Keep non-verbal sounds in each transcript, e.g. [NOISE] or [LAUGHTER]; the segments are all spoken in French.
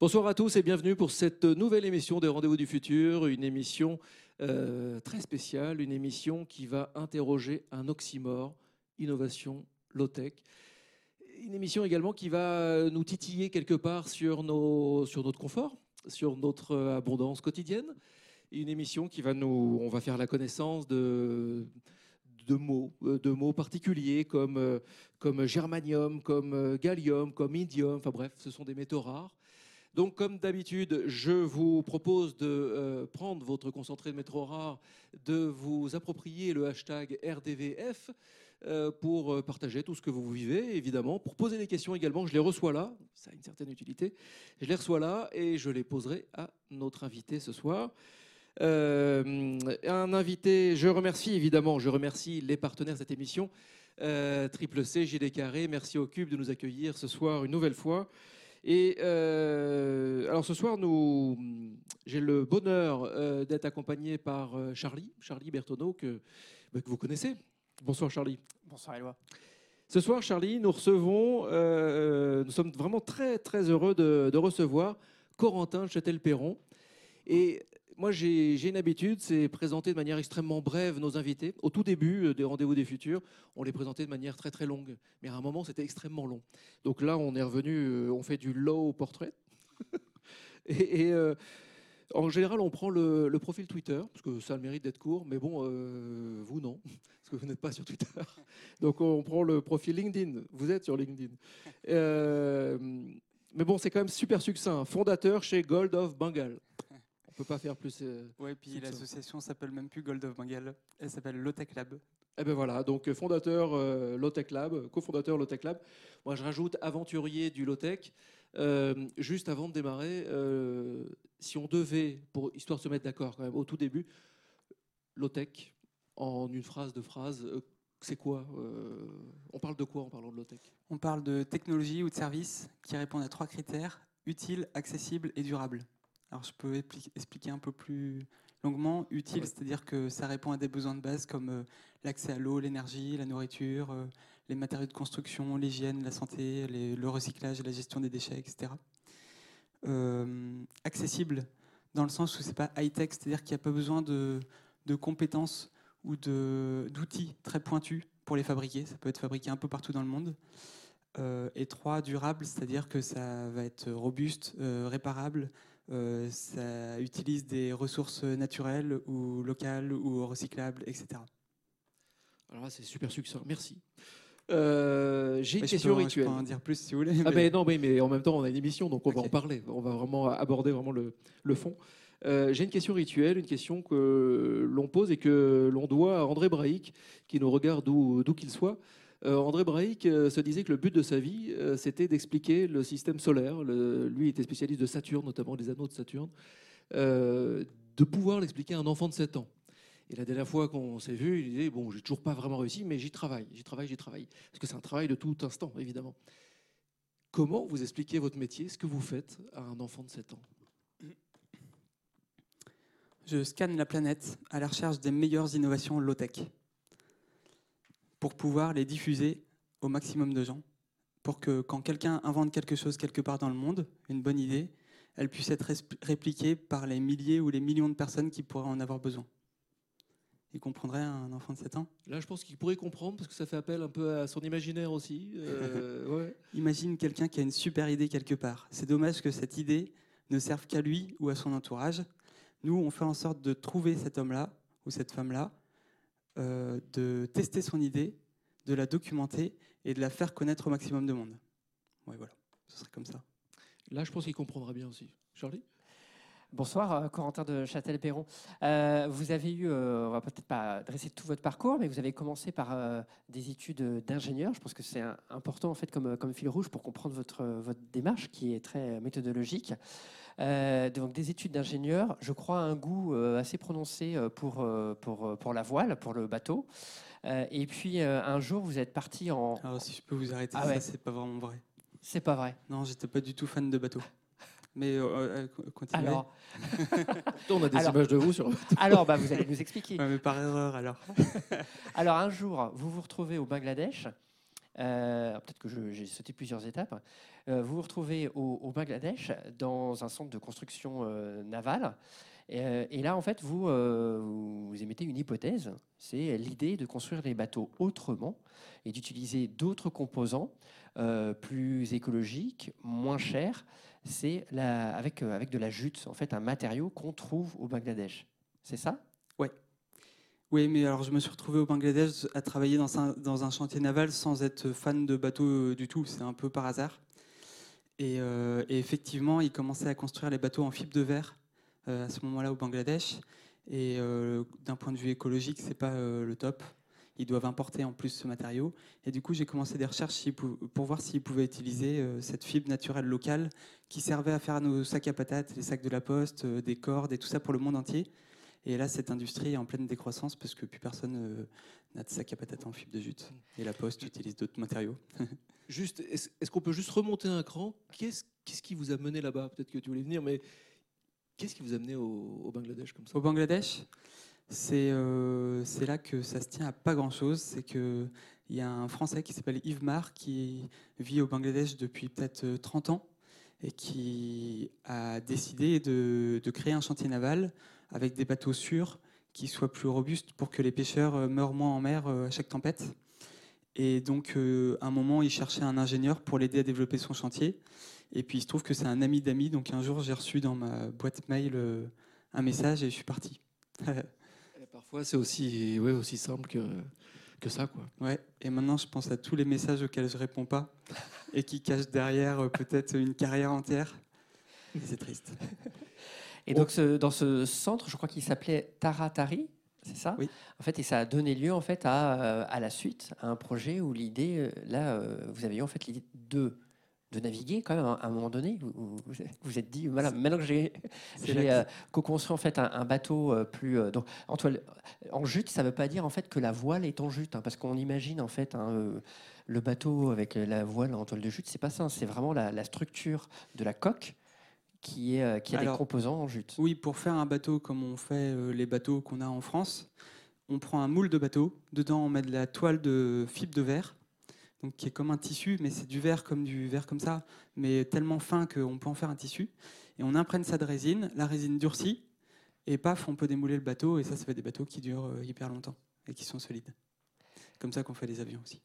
Bonsoir à tous et bienvenue pour cette nouvelle émission des Rendez-vous du Futur, une émission euh, très spéciale, une émission qui va interroger un oxymore, innovation, low-tech. Une émission également qui va nous titiller quelque part sur, nos, sur notre confort, sur notre abondance quotidienne. Une émission qui va nous, on va faire la connaissance de de mots, euh, de mots particuliers comme, euh, comme germanium, comme gallium, comme indium. Enfin bref, ce sont des métaux rares. Donc, comme d'habitude, je vous propose de prendre votre concentré de métaux rares, de vous approprier le hashtag RDVF pour partager tout ce que vous vivez, évidemment, pour poser des questions également. Je les reçois là, ça a une certaine utilité. Je les reçois là et je les poserai à notre invité ce soir. Euh, un invité, je remercie évidemment, je remercie les partenaires de cette émission, euh, Triple C, JD Carré, merci au Cube de nous accueillir ce soir une nouvelle fois. Et euh, alors ce soir, nous, j'ai le bonheur d'être accompagné par Charlie, Charlie Bertoneau, que, bah, que vous connaissez. Bonsoir Charlie. Bonsoir Eloi. Ce soir, Charlie, nous recevons, nous sommes vraiment très très heureux de, de recevoir Corentin Châtel-Perron. Et moi, j'ai une habitude, c'est présenter de manière extrêmement brève nos invités. Au tout début euh, des rendez-vous des futurs, on les présentait de manière très très longue. Mais à un moment, c'était extrêmement long. Donc là, on est revenu, euh, on fait du low portrait. [LAUGHS] et, euh, en général, on prend le, profil Twitter, parce que ça a le mérite d'être court, mais bon, vous non, [LAUGHS] parce que vous n'êtes pas sur Twitter. [LAUGHS] Donc on prend le profil LinkedIn, vous êtes sur LinkedIn. mais bon, c'est quand même super succinct. Fondateur chez Gold of Bengal peut pas faire plus. Euh, ouais, puis l'association s'appelle même plus Gold of Bengal, elle s'appelle Lotech Lab. Eh ben voilà, donc euh, fondateur euh, Lotech Lab, cofondateur Lotech Lab. Moi, je rajoute aventurier du Lotech. Euh, juste avant de démarrer, si on devait, pour histoire de se mettre d'accord quand même, au tout début, Lotech, en une phrase, de phrase, c'est quoi On parle de quoi en parlant de Lotech On parle de technologie ou de services qui répondent à trois critères utile, accessible et durable. Alors je peux expliquer un peu plus longuement. Utile, c'est-à-dire que ça répond à des besoins de base comme euh, l'accès à l'eau, l'énergie, la nourriture, euh, les matériaux de construction, l'hygiène, la santé, le recyclage la gestion des déchets, etc. Euh, accessible, dans le sens où c'est pas high-tech, c'est-à-dire qu'il n'y a pas besoin de, compétences ou d'outils très pointus pour les fabriquer. Ça peut être fabriqué un peu partout dans le monde. et trois, durable, c'est-à-dire que ça va être robuste, réparable, euh, ça utilise des ressources naturelles ou locales ou recyclables, etc. Alors là, c'est super succinct. Merci. Euh, j'ai une question rituelle. Je peux en dire plus si vous voulez. Ah ben non, mais, mais, en même temps, on a une émission, donc on va en parler. On va vraiment aborder vraiment le, le fond. Euh, j'ai une question rituelle, une question que l'on pose et que l'on doit à André Braic, qui nous regarde d'où qu'il soit. Euh, André Braic euh, se disait que le but de sa vie, euh, c'était d'expliquer le système solaire. lui était spécialiste de Saturne, notamment des anneaux de Saturne, de pouvoir l'expliquer à un enfant de 7 ans. Et la dernière fois qu'on s'est vu, il disait Bon, j'ai toujours pas vraiment réussi, mais j'y travaille, j'y travaille, j'y travaille. Parce que c'est un travail de tout instant, évidemment. Comment vous expliquez votre métier, ce que vous faites à un enfant de 7 ans? Je scanne la planète à la recherche des meilleures innovations low-tech pour pouvoir les diffuser au maximum de gens, pour que quand quelqu'un invente quelque chose quelque part dans le monde, une bonne idée, elle puisse être répliquée par les milliers ou les millions de personnes qui pourraient en avoir besoin. Il comprendrait un enfant de 7 ans? Là, je pense qu'il pourrait comprendre parce que ça fait appel un peu à son imaginaire aussi. Euh, [LAUGHS] Imagine quelqu'un qui a une super idée quelque part. C'est dommage que cette idée ne serve qu'à lui ou à son entourage. Nous, on fait en sorte de trouver cet homme-là ou cette femme-là euh, de tester son idée, de la documenter et de la faire connaître au maximum de monde. Ouais, voilà, ce serait comme ça. Là, je pense qu'il comprendra bien aussi. Charlie? Bonsoir, euh, Corentin de Châtel-Perron. Euh, vous avez eu, on va peut-être pas dresser tout votre parcours, mais vous avez commencé par des études d'ingénieur. Je pense que c'est important en fait comme, comme fil rouge pour comprendre votre, votre démarche qui est très méthodologique. Euh, donc des études d'ingénieur, je crois un goût euh, assez prononcé euh, pour, pour, pour la voile, pour le bateau. et puis un jour, vous êtes parti en. Alors si je peux vous arrêter, ah ça c'est pas vraiment vrai. C'est pas vrai. Non, j'étais pas du tout fan de bateau. Mais euh, continuez. Alors, [LAUGHS] on a des images de vous sur. alors, bah, vous allez nous expliquer. mais par erreur alors. [LAUGHS] alors un jour, vous vous retrouvez au Bangladesh peut-être que j'ai sauté plusieurs étapes. vous vous retrouvez au, Bangladesh dans un centre de construction navale. Et, là, en fait, vous, émettez une hypothèse, c'est l'idée de construire les bateaux autrement et d'utiliser d'autres composants plus écologiques, moins chers, c'est avec, euh, avec de la jute, en fait, un matériau qu'on trouve au Bangladesh. C'est ça? Ouais. Oui, mais alors je me suis retrouvé au Bangladesh à travailler dans un, chantier naval sans être fan de bateaux euh, du tout. C'est un peu par hasard. Et, euh, effectivement, ils commençaient à construire les bateaux en fibre de verre à ce moment-là au Bangladesh. Et d'un point de vue écologique, c'est pas le top ils doivent importer en plus ce matériau. Et du coup, j'ai commencé des recherches pour voir s'ils pouvaient utiliser euh, cette fibre naturelle locale qui servait à faire nos sacs à patates, les sacs de la poste, euh, des cordes et tout ça pour le monde entier. Et là, cette industrie est en pleine décroissance parce que plus personne euh, n'a de sacs à patates en fibre de jute. Et la poste utilise d'autres matériaux. [LAUGHS] juste, est-ce qu'on peut juste remonter un cran? Qu'est-ce qui vous a mené là-bas? Peut-être que tu voulais venir, mais qu'est-ce qui vous a mené au, au Bangladesh comme ça? Au Bangladesh euh, c'est là que ça se tient à pas grand-chose. C'est qu'il y a un Français qui s'appelle Yves Mar qui vit au Bangladesh depuis peut-être 30 euh, ans et qui a décidé de, créer un chantier naval avec des bateaux sûrs qui soient plus robustes pour que les pêcheurs euh, meurent moins en mer à chaque tempête. Et donc, à un moment, il cherchait un ingénieur pour l'aider à développer son chantier. Et puis, il se trouve que c'est un ami d'amis. Donc, un jour, j'ai reçu dans ma boîte mail un message et je suis parti. [LAUGHS] Parfois, c'est aussi, ouais, aussi simple que, que ça. Quoi. Ouais. Et maintenant, je pense à tous les messages auxquels je réponds pas et qui cachent derrière euh, peut-être une carrière entière. C'est triste. [LAUGHS] Et donc, ce, dans ce centre, je crois qu'il s'appelait Taratari, c'est ça? Oui. En fait, et ça a donné lieu en fait à, euh, à la suite, à un projet où l'idée, euh, là, vous avez eu en fait l'idée de de naviguer quand même à un moment donné vous vous, êtes dit voilà maintenant que j'ai euh, co-construit en fait un, bateau euh, plus euh, donc en, toile, en jute ça veut pas dire en fait que la voile est en jute hein, parce qu'on imagine en fait hein, le bateau avec la voile en toile de jute c'est pas ça c'est vraiment la, structure de la coque qui est qui a des composants en jute oui pour faire un bateau comme on fait les bateaux qu'on a en France on prend un moule de bateau dedans on met de la toile de fibre de verre donc qui est comme un tissu, mais c'est du verre comme du verre comme ça, mais tellement fin qu'on peut en faire un tissu. Et on imprègne ça de résine, la résine durcit, et paf, on peut démouler le bateau, et ça, ça fait des bateaux qui durent euh, hyper longtemps et qui sont solides. Comme ça qu'on fait des avions aussi.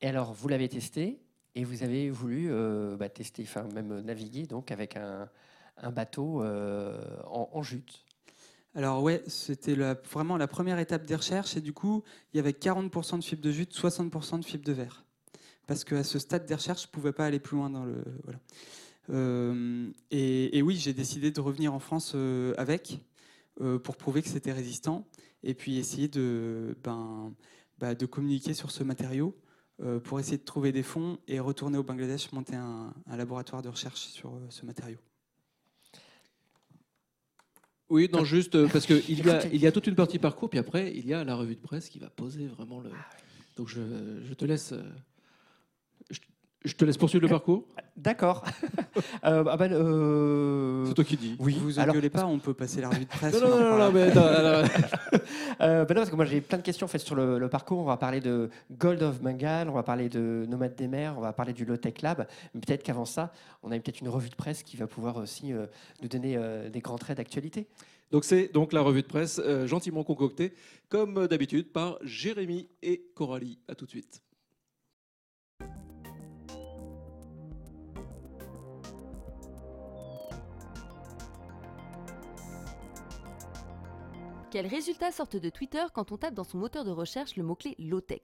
Et alors, vous l'avez testé, et vous avez voulu euh, bah, tester, enfin même naviguer donc avec un, bateau euh, en, jute. Alors ouais, c'était vraiment la première étape des recherches et du coup, il y avait 40% de fibres de jute, 60% de fibres de verre. Parce qu'à ce stade des recherches, je ne pouvais pas aller plus loin dans le... Euh, et, oui, j'ai décidé de revenir en France avec pour prouver que c'était résistant et puis essayer de, ben, bah, de communiquer sur ce matériau pour essayer de trouver des fonds et retourner au Bangladesh, monter un laboratoire de recherche sur ce matériau. Oui, non, juste euh, parce qu'il y, a, il y a toute une partie parcours, puis après, il y a la revue de presse qui va poser vraiment le. Ah Donc je, je te laisse. Euh, je te laisse poursuivre le parcours [LAUGHS] D'accord. [LAUGHS] euh, ah ben, euh... C'est toi qui dis. Oui. Vous inquiétez pas, on peut passer la revue de presse. non, non, non, non, mais [LAUGHS] euh, ben non, parce que moi j'ai plein de questions faites sur le, parcours. On va parler de Gold of Bengal, on va parler de Nomade des mers, on va parler du Low Tech Lab. Mais peut-être qu'avant ça, on a peut-être une revue de presse qui va pouvoir aussi euh, nous donner euh, des grands traits d'actualité. Donc c'est donc la revue de presse gentiment concoctée, comme d'habitude, par Jérémy et Coralie. À tout de suite. Quels résultats sortent de Twitter quand on tape dans son moteur de recherche le mot-clé low-tech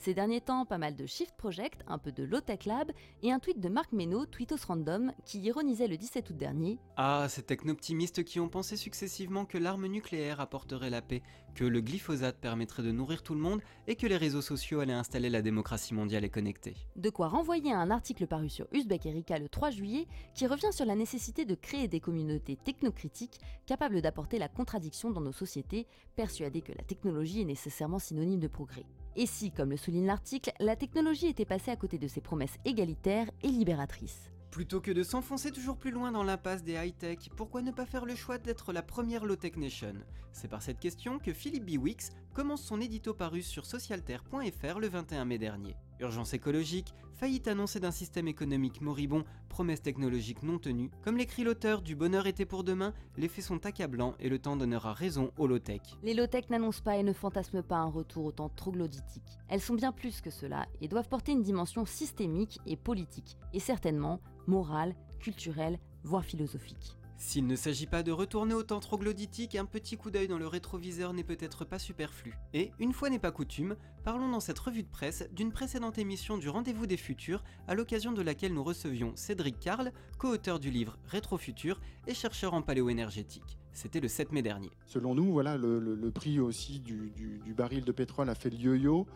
ces derniers temps, pas mal de Shift Project, un peu de Low Tech Lab et un tweet de Marc Meno, Tweetos Random, qui ironisait le 17 août dernier. Ah, ces technoptimistes qui ont pensé successivement que l'arme nucléaire apporterait la paix, que le glyphosate permettrait de nourrir tout le monde et que les réseaux sociaux allaient installer la démocratie mondiale et connectée. De quoi renvoyer à un article paru sur Uzbek Erika le 3 juillet qui revient sur la nécessité de créer des communautés technocritiques capables d'apporter la contradiction dans nos sociétés, persuadées que la technologie est nécessairement synonyme de progrès. Et si, comme le souligne l'article, la technologie était passée à côté de ses promesses égalitaires et libératrices? Plutôt que de s'enfoncer toujours plus loin dans l'impasse des high-tech, pourquoi ne pas faire le choix d'être la première low-tech nation? C'est par cette question que Philippe Biwix commence son édito paru sur socialterre.fr le 21 mai dernier. Urgence écologique, faillite annoncée d'un système économique moribond, promesses technologiques non tenues. Comme l'écrit l'auteur du Bonheur était pour demain, les faits sont accablants et le temps donnera raison aux low-tech. Les low-tech n'annoncent pas et ne fantasment pas un retour au temps troglodytique. Elles sont bien plus que cela et doivent porter une dimension systémique et politique, et certainement morale, culturelle, voire philosophique. S'il ne s'agit pas de retourner au temps troglodytique, un petit coup d'œil dans le rétroviseur n'est peut-être pas superflu. Et, une fois n'est pas coutume, parlons dans cette revue de presse d'une précédente émission du Rendez-vous des Futurs, à l'occasion de laquelle nous recevions Cédric Carl, co-auteur du livre Rétrofutur et chercheur en paléo-énergétique. C'était le 7 mai dernier. Selon nous, voilà, le, prix aussi du, du, baril de pétrole a fait le yo-yo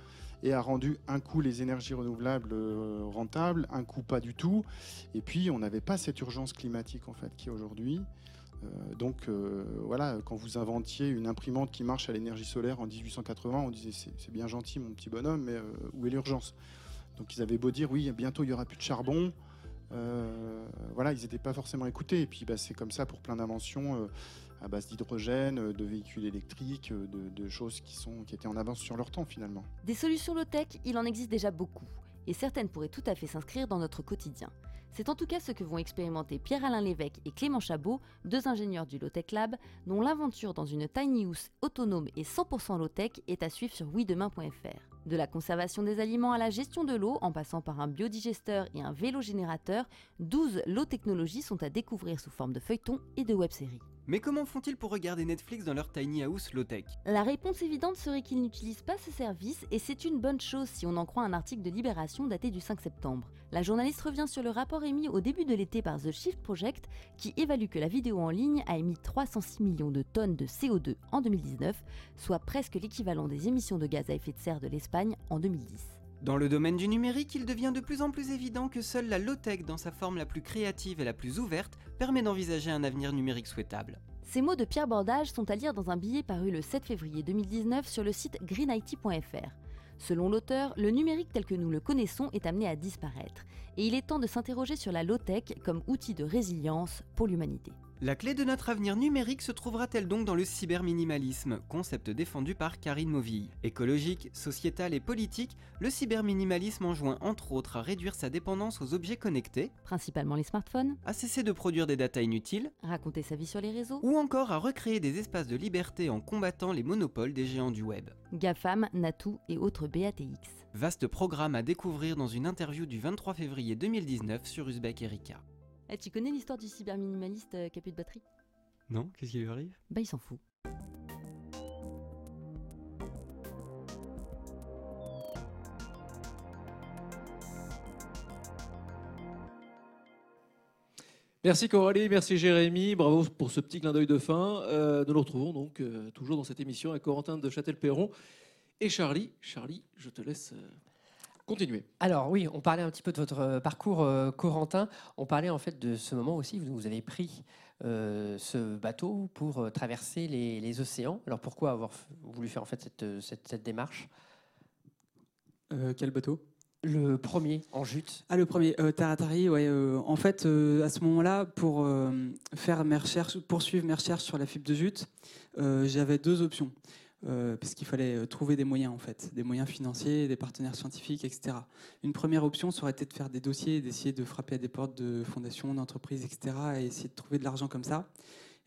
et a rendu un coup les énergies renouvelables euh, rentables, un coup pas du tout. Et puis on n'avait pas cette urgence climatique en fait qui est aujourd'hui. Euh, donc euh, voilà, quand vous inventiez une imprimante qui marche à l'énergie solaire en 1880, on disait c'est bien gentil mon petit bonhomme, mais où est l'urgence? Donc ils avaient beau dire oui, bientôt il y aura plus de charbon. voilà, ils n'étaient pas forcément écoutés. Et puis bah, c'est comme ça pour plein d'inventions à base d'hydrogène, euh, de véhicules électriques, euh, de, choses qui, sont, qui étaient en avance sur leur temps finalement. Des solutions low-tech, il en existe déjà beaucoup, et certaines pourraient tout à fait s'inscrire dans notre quotidien. C'est en tout cas ce que vont expérimenter Pierre-Alain Lévesque et Clément Chabot, deux ingénieurs du Low-Tech Lab, dont l'aventure dans une tiny house autonome et 100% low-tech est à suivre sur oui-demain.fr. De la conservation des aliments à la gestion de l'eau, en passant par un biodigesteur et un vélo générateur, 12 low technologies sont à découvrir sous forme de feuilletons et de web-séries. Mais comment font-ils pour regarder Netflix dans leur tiny house low-tech? La réponse évidente serait qu'ils n'utilisent pas ce service et c'est une bonne chose si on en croit un article de Libération daté du 5 septembre. La journaliste revient sur le rapport émis au début de l'été par The Shift Project qui évalue que la vidéo en ligne a émis 306 millions de tonnes de CO2 en 2019, soit presque l'équivalent des émissions de gaz à effet de serre de l'Espagne en 2010. Dans le domaine du numérique, il devient de plus en plus évident que seule la low-tech, dans sa forme la plus créative et la plus ouverte, permet d'envisager un avenir numérique souhaitable. Ces mots de Pierre Bordage sont à lire dans un billet paru le 7 février 2019 sur le site greenIT.fr. Selon l'auteur, le numérique tel que nous le connaissons est amené à disparaître, et il est temps de s'interroger sur la low-tech comme outil de résilience pour l'humanité. La clé de notre avenir numérique se trouvera-t-elle donc dans le cyberminimalisme, concept défendu par Karine Mauville Écologique, sociétal et politique, le cyberminimalisme enjoint entre autres à réduire sa dépendance aux objets connectés, principalement les smartphones, à cesser de produire des datas inutiles, raconter sa vie sur les réseaux, ou encore à recréer des espaces de liberté en combattant les monopoles des géants du web. GAFAM, Natou et autres BATX. Vaste programme à découvrir dans une interview du 23 février 2019 sur Uzbek Erika. Eh, tu connais l'histoire du cyberminimaliste euh, qui a plus de batterie? Non, qu'est-ce qui lui arrive? Bah, il s'en fout. Merci Coralie, merci Jérémy, bravo pour ce petit clin d'œil de fin. Euh, nous nous retrouvons donc euh, toujours dans cette émission avec Corentin de Châtel-Perron et Charlie. Charlie, je te laisse Continuez. Alors oui, on parlait un petit peu de votre euh, parcours, euh, Corentin. On parlait en fait de ce moment aussi où vous avez pris euh, ce bateau pour traverser les, océans. Alors pourquoi avoir voulu faire en fait cette, cette, démarche? Quel bateau? Le premier en jute. Ah, le premier, Taratari, ouais. en fait, à ce moment-là, pour faire mes recherches, poursuivre mes recherches sur la fibre de jute, j'avais deux options. Euh, parce qu'il fallait euh, trouver des moyens en fait, des moyens financiers, des partenaires scientifiques, etc. Une première option ça aurait été de faire des dossiers, d'essayer de frapper à des portes de fondations, d'entreprises, etc. et essayer de trouver de l'argent comme ça.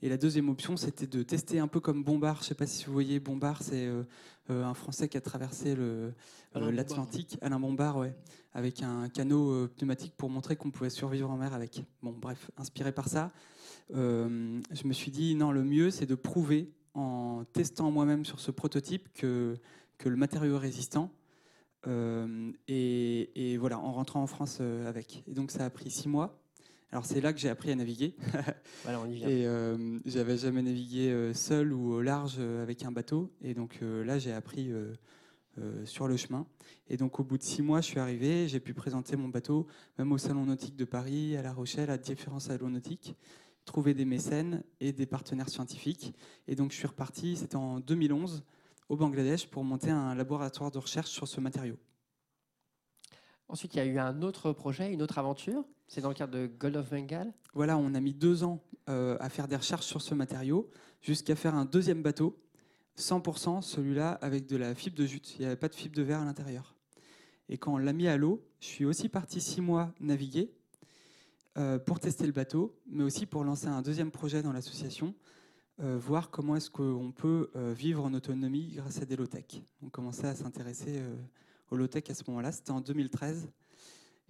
Et la deuxième option, c'était de tester un peu comme Bombard. Je ne sais pas si vous voyez Bombard, c'est euh, un Français qui a traversé l'Atlantique, Alain Bombard, ouais, avec un canot pneumatique pour montrer qu'on pouvait survivre en mer avec. Bon, bref, inspiré par ça, je me suis dit non, le mieux, c'est de prouver en testant moi-même sur ce prototype que, que le matériau est résistant. Euh, et, voilà, en rentrant en France euh, avec. Et donc ça a pris six mois. Alors c'est là que j'ai appris à naviguer. [LAUGHS] voilà, on y vient. Et euh, j'avais jamais navigué seul ou au large avec un bateau. Et donc là, j'ai appris sur le chemin. Et donc au bout de six mois, je suis arrivé. J'ai pu présenter mon bateau, même au Salon nautique de Paris, à La Rochelle, à différents salons nautiques trouver des mécènes et des partenaires scientifiques. Et donc je suis reparti, c'était en 2011, au Bangladesh pour monter un laboratoire de recherche sur ce matériau. Ensuite, il y a eu un autre projet, une autre aventure. C'est dans le cadre de Gold of Bengal. Voilà, on a mis deux ans euh, à faire des recherches sur ce matériau, jusqu'à faire un deuxième bateau, 100% celui-là avec de la fibre de jute. Il n'y avait pas de fibre de verre à l'intérieur. Et quand on l'a mis à l'eau, je suis aussi parti six mois naviguer pour tester le bateau, mais aussi pour lancer un deuxième projet dans l'association, euh, voir comment est-ce qu'on peut euh, vivre en autonomie grâce à des low-tech. On commençait à s'intéresser aux low-tech à ce moment-là, c'était en 2013.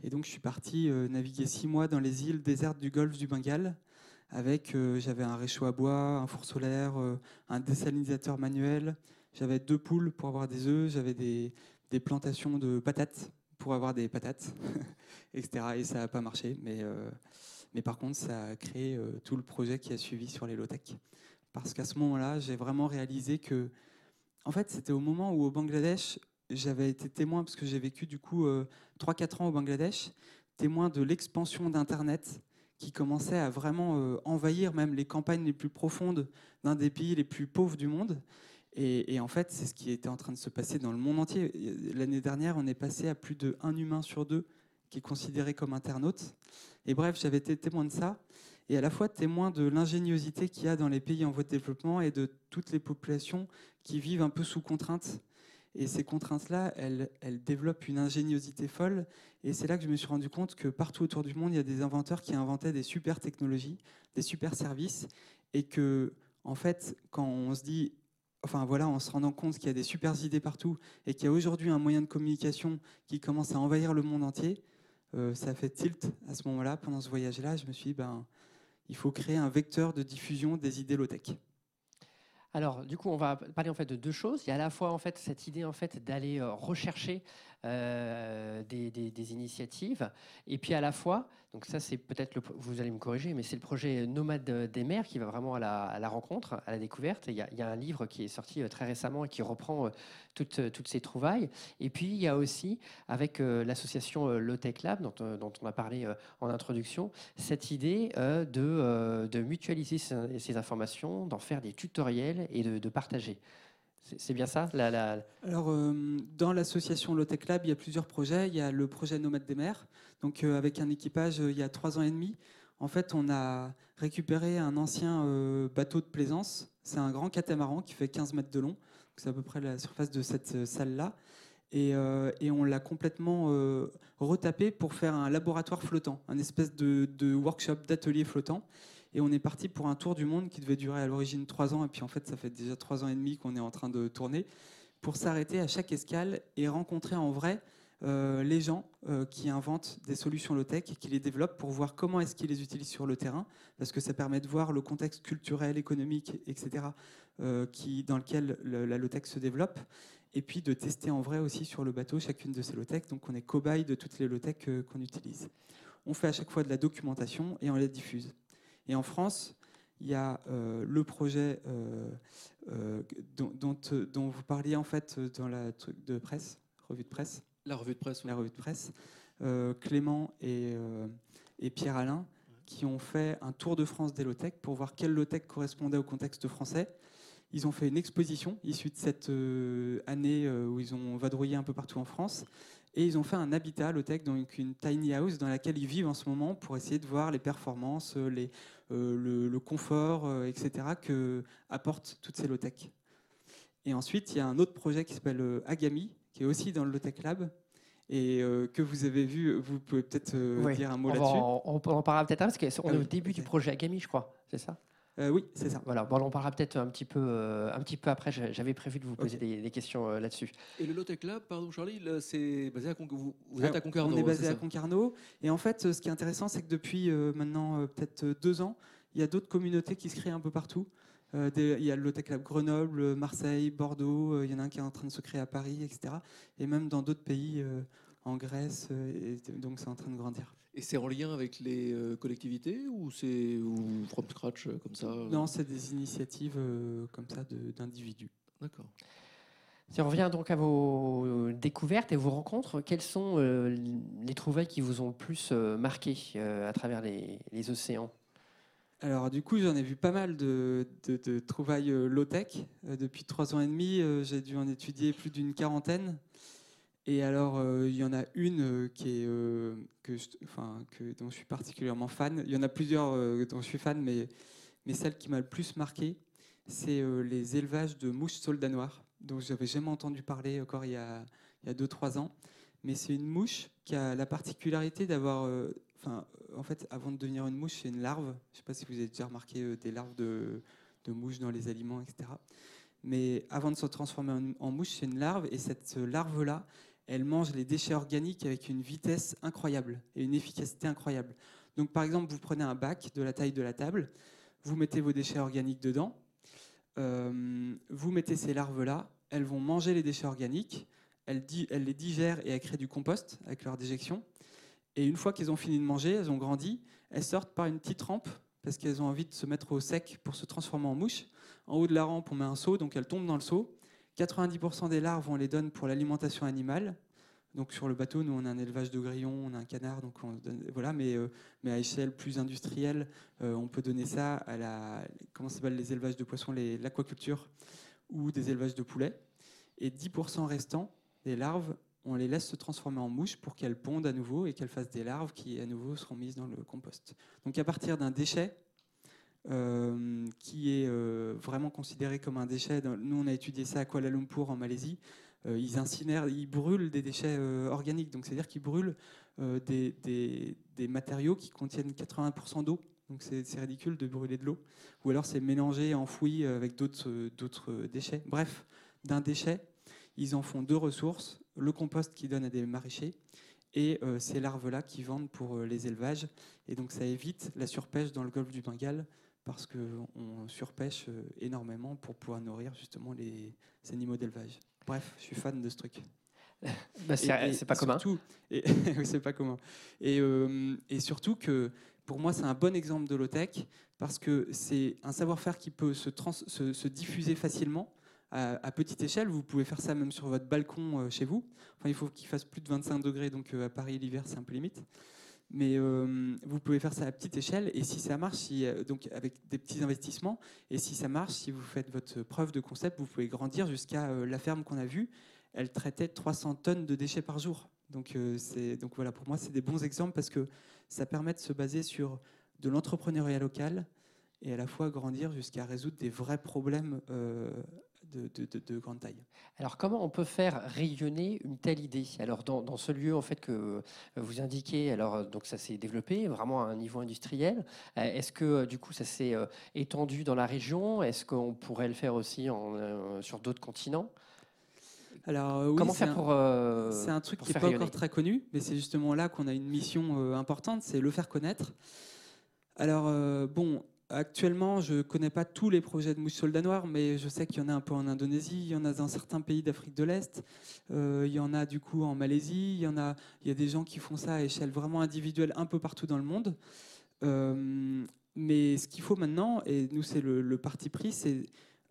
Et donc je suis parti naviguer six mois dans les îles désertes du golfe du Bengale, avec, j'avais un réchaud à bois, un four solaire, un désalinisateur manuel, j'avais deux poules pour avoir des œufs, j'avais des plantations de patates avoir des patates, [LAUGHS] etc. Et ça n'a pas marché. Mais, euh, mais par contre, ça a créé euh, tout le projet qui a suivi sur les low-tech. Parce qu'à ce moment-là, j'ai vraiment réalisé que, en fait, c'était au moment où au Bangladesh, j'avais été témoin, parce que j'ai vécu du coup 3-4 euh, ans au Bangladesh, témoin de l'expansion d'Internet qui commençait à vraiment envahir même les campagnes les plus profondes d'un des pays les plus pauvres du monde. Et, en fait, c'est ce qui était en train de se passer dans le monde entier. L'année dernière, on est passé à plus de un humain sur deux qui est considéré comme internaute. Et bref, j'avais été témoin de ça, et à la fois témoin de l'ingéniosité qu'il y a dans les pays en voie de développement et de toutes les populations qui vivent un peu sous contraintes. Et ces contraintes-là, elles, elles, développent une ingéniosité folle. Et c'est là que je me suis rendu compte que partout autour du monde, il y a des inventeurs qui inventaient des super technologies, des super services, et que, en fait, quand on se dit enfin voilà, en se rendant compte qu'il y a des super idées partout et qu'il y a aujourd'hui un moyen de communication qui commence à envahir le monde entier, euh, ça fait tilt à ce moment-là. Pendant ce voyage-là, je me suis dit, ben, il faut créer un vecteur de diffusion des idées low-tech. Alors, du coup, on va parler en fait de deux choses. Il y a à la fois en fait cette idée en fait d'aller euh, rechercher euh, des, initiatives, et puis à la fois, donc ça c'est peut-être, vous allez me corriger, mais c'est le projet Nomade des mers qui va vraiment à la, rencontre, à la découverte. Il y, a, un livre qui est sorti euh, très récemment et qui reprend toutes, toutes ces trouvailles. Et puis il y a aussi, avec l'association Low Tech Lab, dont, dont, on a parlé en introduction, cette idée de, de mutualiser ces informations, d'en faire des tutoriels et de, partager. C'est bien ça Alors, euh, dans l'association Lotech Lab, il y a plusieurs projets. Il y a le projet Nomade des mers, donc euh, avec un équipage euh, il y a trois ans et demi. En fait, on a récupéré un ancien bateau de plaisance. C'est un grand catamaran qui fait 15 mètres de long. C'est à peu près la surface de cette salle-là. Et, et, on l'a complètement retapé pour faire un laboratoire flottant, un espèce de, de workshop, d'atelier flottant. Et on est parti pour un tour du monde qui devait durer à l'origine trois ans. Et puis en fait, ça fait déjà trois ans et demi qu'on est en train de tourner pour s'arrêter à chaque escale et rencontrer en vrai euh, les gens euh, qui inventent des solutions low-tech qui les développent pour voir comment est-ce qu'ils les utilisent sur le terrain, parce que ça permet de voir le contexte culturel, économique, etc., euh, qui, dans lequel la low-tech se développe, et puis de tester en vrai aussi sur le bateau chacune de ces low-tech. Donc on est cobaye de toutes les low-tech qu'on utilise. On fait à chaque fois de la documentation et on les diffuse. Et en France, il y a euh, le projet euh, euh, dont, vous parliez en fait dans la truc de presse, revue de presse. La revue de presse. La revue de presse. Clément et, Pierre Alain qui ont fait un tour de France des low-tech pour voir quelle low-tech correspondait au contexte français. Ils ont fait une exposition issue de cette année où ils ont vadrouillé un peu partout en France. Et ils ont fait un habitat low-tech, donc une tiny house dans laquelle ils vivent en ce moment pour essayer de voir les performances, les, euh, le, confort, euh, etc., que apportent toutes ces low-tech. Et ensuite, il y a un autre projet qui s'appelle euh, Agami, qui est aussi dans le low-tech lab, et que vous avez vu, vous pouvez peut-être dire un mot là-dessus. On, on, en parlera peut-être parce qu'on est au début du projet Agami, je crois, c'est ça? Euh, oui, c'est ça. Voilà, bon, on parlera peut-être un petit peu, euh, un petit peu après. J'avais prévu de vous poser des, questions euh, là-dessus. Et le Lotec Lab, pardon Charlie, c'est basé à vous, vous êtes à Concarneau. On est basé à Concarneau. Et en fait, ce qui est intéressant, c'est que depuis maintenant peut-être deux ans, il y a d'autres communautés qui se créent un peu partout. il y a le Lotec Lab Grenoble, Marseille, Bordeaux. il y en a un qui est en train de se créer à Paris, etc. Et même dans d'autres pays, en Grèce. Et donc, c'est en train de grandir. Et c'est en lien avec les euh, collectivités ou c'est from scratch euh, comme ça euh Non, c'est des initiatives comme ça d'individus. D'accord. Si on revient donc à vos découvertes et vos rencontres, quelles sont les trouvailles qui vous ont le plus marqué à travers les, océans? Alors du coup, j'en ai vu pas mal de, de trouvailles low-tech. depuis trois ans et demi, j'ai dû en étudier plus d'une quarantaine. Et alors, euh, il y en a une euh, qui est, euh, que, enfin, que, dont je suis particulièrement fan. Il y en a plusieurs dont je suis fan, mais, mais celle qui m'a le plus marqué, c'est les élevages de mouches soldats noirs, dont je n'avais jamais entendu parler encore il y a 2-3 ans. mais c'est une mouche qui a la particularité d'avoir. Enfin, en fait, avant de devenir une mouche, c'est une larve. Je ne sais pas si vous avez déjà remarqué des larves de, de mouches dans les aliments, etc. Mais avant de se transformer en, mouche, c'est une larve, et cette larve-là, elle mange les déchets organiques avec une vitesse incroyable et une efficacité incroyable. Donc, par exemple, vous prenez un bac de la taille de la table, vous mettez vos déchets organiques dedans, euh, vous mettez ces larves-là, elles vont manger les déchets organiques, elles, elles les digèrent et elles créent du compost avec leur déjection. Et une fois qu'elles ont fini de manger, elles ont grandi, elles sortent par une petite rampe parce qu'elles ont envie de se mettre au sec pour se transformer en mouche. En haut de la rampe, on met un seau, donc elles tombent dans le seau. 90% des larves, on les donne pour l'alimentation animale. Donc sur le bateau, nous on a un élevage de grillons, on a un canard, donc voilà. Mais, euh, mais à échelle plus industrielle, euh, on peut donner ça à la comment s'appelle les élevages de poissons, l'aquaculture ou des élevages de poulets. Et 10% restants des larves, on les laisse se transformer en mouches pour qu'elles pondent à nouveau et qu'elles fassent des larves qui à nouveau seront mises dans le compost. Donc à partir d'un déchet euh, qui est euh, vraiment considéré comme un déchet, nous on a étudié ça à Kuala Lumpur en Malaisie, euh, ils incinèrent, ils brûlent des déchets organiques, donc c'est-à-dire qu'ils brûlent des, des- matériaux qui contiennent 80% d'eau. Donc c'est ridicule de brûler de l'eau. Ou alors c'est mélangé, enfoui avec d'autres déchets. Bref, d'un déchet, ils en font deux ressources, le compost qu'ils donnent à des maraîchers et ces larves-là qui vendent pour les élevages. Et donc ça évite la surpêche dans le golfe du Bengale parce qu'on surpêche euh, énormément pour pouvoir nourrir justement les, ces animaux d'élevage. Bref, je suis fan de ce truc. Bah, c'est pas commun. [LAUGHS] c'est pas commun. Et, euh, et surtout que pour moi, c'est un bon exemple de low-tech parce que c'est un savoir-faire qui peut se, trans- se, se diffuser facilement à, à petite échelle. Vous pouvez faire ça même sur votre balcon euh, chez vous. Enfin, il faut qu'il fasse plus de 25 degrés, donc euh, à Paris, l'hiver, c'est un peu limite. Mais euh, vous pouvez faire ça à petite échelle et si ça marche, euh, donc avec des petits investissements, et si ça marche, si vous faites votre preuve de concept, vous pouvez grandir jusqu'à euh, la ferme qu'on a vue. Elle traitait 300 tonnes de déchets par jour. Donc, voilà, pour moi, c'est des bons exemples parce que ça permet de se baser sur de l'entrepreneuriat local et à la fois grandir jusqu'à résoudre des vrais problèmes de, de- de- de grande taille. Alors, comment on peut faire rayonner une telle idée? Alors, dans, dans ce lieu en fait que euh, vous indiquez, alors euh, donc ça s'est développé vraiment à un niveau industriel. Euh, Est-ce que du coup ça s'est étendu dans la région? Est-ce qu'on pourrait le faire aussi en, sur d'autres continents? Alors, oui, Comment c'est faire un- pour euh, C'est un truc qui n'est pas rayonner? encore très connu, mais c'est justement là qu'on a une mission euh, importante, c'est le faire connaître. Alors, euh, bon, actuellement, je ne connais pas tous les projets de mouche soldat noir, mais je sais qu'il y en a un peu en Indonésie, il y en a dans certains pays d'Afrique de l'Est, euh, il y en a du coup en Malaisie, il y, a, des gens qui font ça à échelle vraiment individuelle un peu partout dans le monde. Euh, mais ce qu'il faut maintenant, et nous c'est le, parti pris, c'est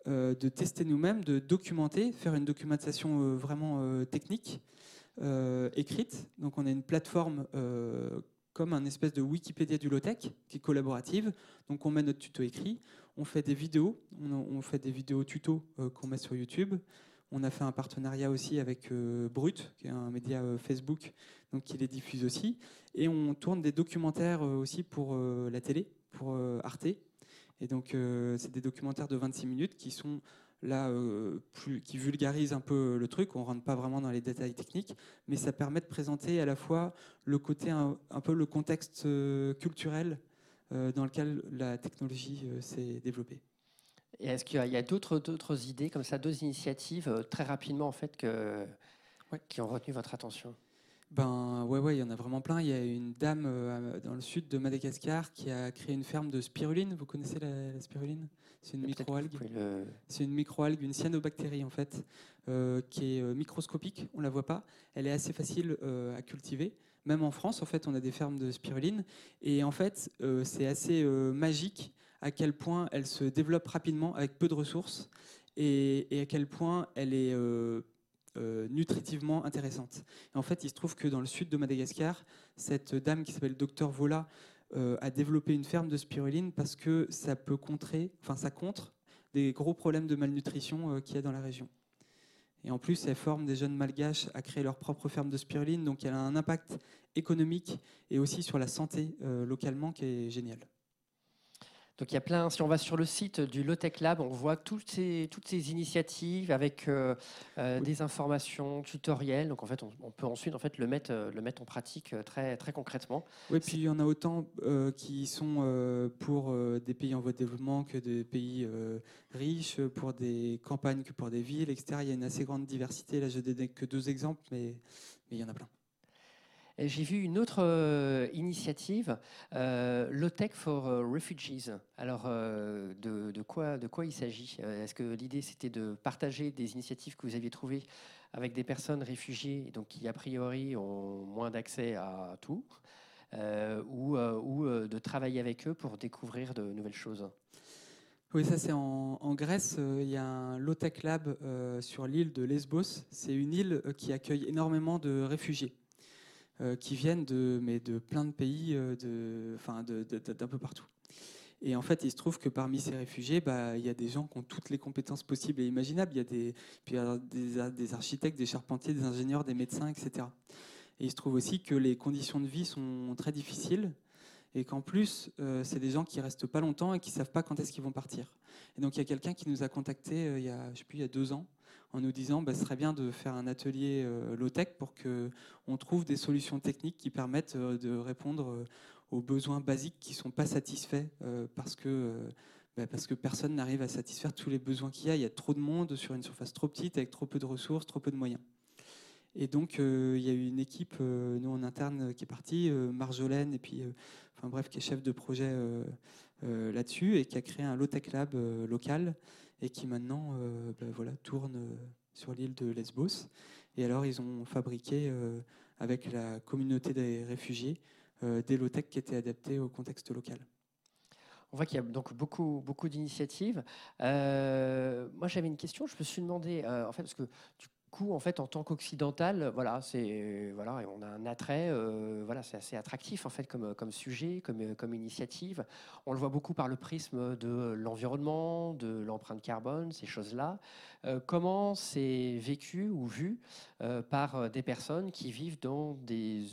euh, de tester nous-mêmes, de documenter, faire une documentation vraiment technique, écrite. Donc on a une plateforme comme un espèce de Wikipédia du low-tech qui est collaborative. Donc on met notre tuto écrit, on fait des vidéos, on, fait des vidéos tuto euh, qu'on met sur YouTube. On a fait un partenariat aussi avec euh, Brut, qui est un média euh, Facebook, donc qui les diffuse aussi. Et on tourne des documentaires aussi pour la télé, pour Arte. Et donc, c'est des documentaires de 26 minutes qui sont là, euh, plus, qui vulgarisent un peu le truc. On rentre pas vraiment dans les détails techniques, mais ça permet de présenter à la fois le côté, un, un peu le contexte euh, culturel euh, dans lequel la technologie s'est développée. Et est-ce qu'il y a, d'autres, idées comme ça, d'autres initiatives très rapidement en fait que, Ouais. qui ont retenu votre attention? Ben ouais, ouais, il y en a vraiment plein. Il y a une dame euh, dans le sud de Madagascar qui a créé une ferme de spiruline. Vous connaissez la, la spiruline? C'est une vous microalgue. le- C'est une microalgue, une cyanobactérie en fait, euh, qui est euh, microscopique, on la voit pas. Elle est assez facile euh, à cultiver. Même en France, en fait, on a des fermes de spiruline. Et en fait, euh, c'est assez euh, magique à quel point elle se développe rapidement avec peu de ressources et, et à quel point elle est euh, nutritivement intéressante. Et en fait, il se trouve que dans le sud de Madagascar, cette dame qui s'appelle Docteur Vola euh, a développé une ferme de spiruline parce que ça peut contrer, enfin ça contre des gros problèmes de malnutrition euh, qu'il y a dans la région. Et en plus, elle forme des jeunes malgaches à créer leur propre ferme de spiruline, donc elle a un impact économique et aussi sur la santé localement qui est génial. Donc il y a plein, si on va sur le site du Lotech Lab, on voit toutes ces, toutes ces initiatives avec euh, euh, des informations, tutoriels. Donc en fait, on, peut ensuite en fait, le, mettre, euh, le mettre en pratique très, très concrètement. Oui, puis il y en a autant qui sont pour des pays en voie de développement que des pays riches, pour des campagnes que pour des villes, etc. Il y a une assez grande diversité. Là, je ne donne que deux exemples, mais, mais il y en a plein. J'ai vu une autre euh, initiative, euh, for euh, Refugees. Alors, euh, de, quoi, il s'agit? Est-ce que l'idée, c'était de partager des initiatives que vous aviez trouvées avec des personnes réfugiées, donc qui, a priori, ont moins d'accès à tout, ou, de travailler avec eux pour découvrir de nouvelles choses? Oui, ça c'est en, en, Grèce. il y a un Low-Tech Lab sur l'île de Lesbos. C'est une île qui accueille énormément de réfugiés. Euh, qui viennent de, mais de plein de pays, euh, de, enfin, d'un peu partout. Et en fait, il se trouve que parmi ces réfugiés, bah, il y a des gens qui ont toutes les compétences possibles et imaginables. Il y a des, puis des, des, architectes, des charpentiers, des ingénieurs, des médecins, etc. Et il se trouve aussi que les conditions de vie sont très difficiles et qu'en plus, euh, c'est des gens qui restent pas longtemps et qui savent pas quand est-ce qu'ils vont partir. Et donc, il y a quelqu'un qui nous a contacté il y a, je sais plus, il y a deux ans en nous disant bah, ce serait bien de faire un atelier euh, low-tech pour qu'on trouve des solutions techniques qui permettent euh, de répondre euh, aux besoins basiques qui ne sont pas satisfaits parce que bah, parce que personne n'arrive à satisfaire tous les besoins qu'il y a. Il y a trop de monde sur une surface trop petite, avec trop peu de ressources, trop peu de moyens. Et donc, il y a eu une équipe, nous en interne, qui est partie, Marjolaine, et puis, bref, qui est chef de projet là-dessus, et qui a créé un low-tech lab local et qui maintenant euh, ben voilà, tourne euh, sur l'île de Lesbos. Et alors, ils ont fabriqué, euh, avec la communauté des réfugiés, des low-tech qui étaient adaptés au contexte local. On voit qu'il y a donc beaucoup, beaucoup d'initiatives. moi, j'avais une question. Je me suis demandé, en fait, parce que tu coup, en fait, en tant qu'occidental, voilà, c'est on a un attrait, euh, voilà, c'est assez attractif en fait comme, sujet, comme, initiative. On le voit beaucoup par le prisme de l'environnement, de l'empreinte carbone, ces choses-là. Euh, comment c'est vécu ou vu euh, par des personnes qui vivent dans des,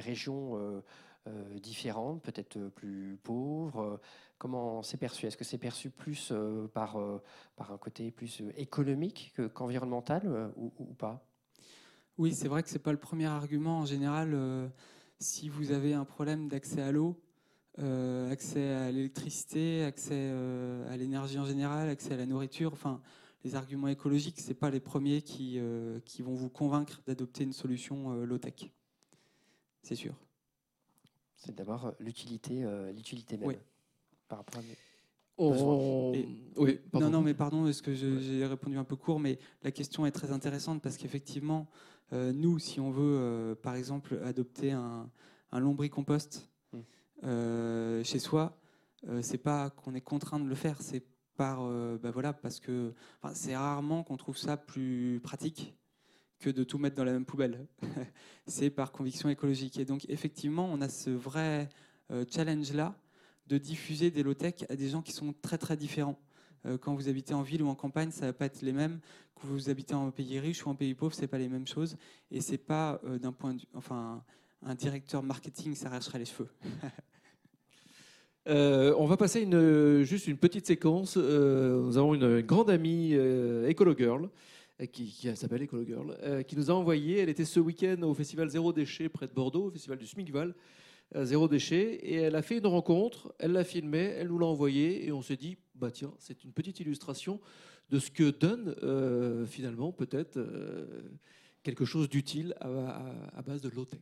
régions différentes, peut-être plus pauvres Comment c'est perçu? Est-ce que c'est perçu plus euh, par, euh, par un côté plus euh, économique qu'environnemental ou, pas? Oui, c'est vrai que ce n'est pas le premier argument. En général, si vous avez un problème d'accès à l'eau, accès à l'électricité, accès à l'énergie en général, accès à la nourriture, enfin, les arguments écologiques, ce pas les premiers qui, qui vont vous convaincre d'adopter une solution low-tech. C'est sûr. C'est d'abord l'utilité, l'utilité même par rapport oui, non, non, mais pardon, est-ce que j'ai répondu un peu court, mais la question est très intéressante parce qu'effectivement, euh, nous, si on veut, euh, par exemple, adopter un, un lombricompost hmm. euh, chez soi, c'est pas qu'on est contraint de le faire, c'est par, bah voilà, parce que c'est rarement qu'on trouve ça plus pratique que de tout mettre dans la même poubelle. [LAUGHS] c'est par conviction écologique. Et donc, effectivement, on a ce vrai challenge-là de diffuser des low-tech à des gens qui sont très très différents. Euh, quand vous habitez en ville ou en campagne, ça va pas être les mêmes. Quand vous habitez en pays riche ou en pays pauvre, c'est pas les mêmes choses. Et c'est pas euh, d'un point de vue, enfin, un directeur marketing s'arracherait les cheveux. [LAUGHS] Euh, on va passer juste une petite séquence. nous avons une, grande amie Ecolo Girl qui, s'appelle Ecolo Girl, qui nous a envoyé. Elle était ce week-end au festival Zéro Déchet près de Bordeaux, au festival du SMICVAL zéro déchet. Et elle a fait une rencontre, elle l'a filmé, elle nous l'a envoyé, et on s'est dit, bah tiens, c'est une petite illustration de ce que donne euh, finalement peut-être euh, quelque chose d'utile à, base de low-tech.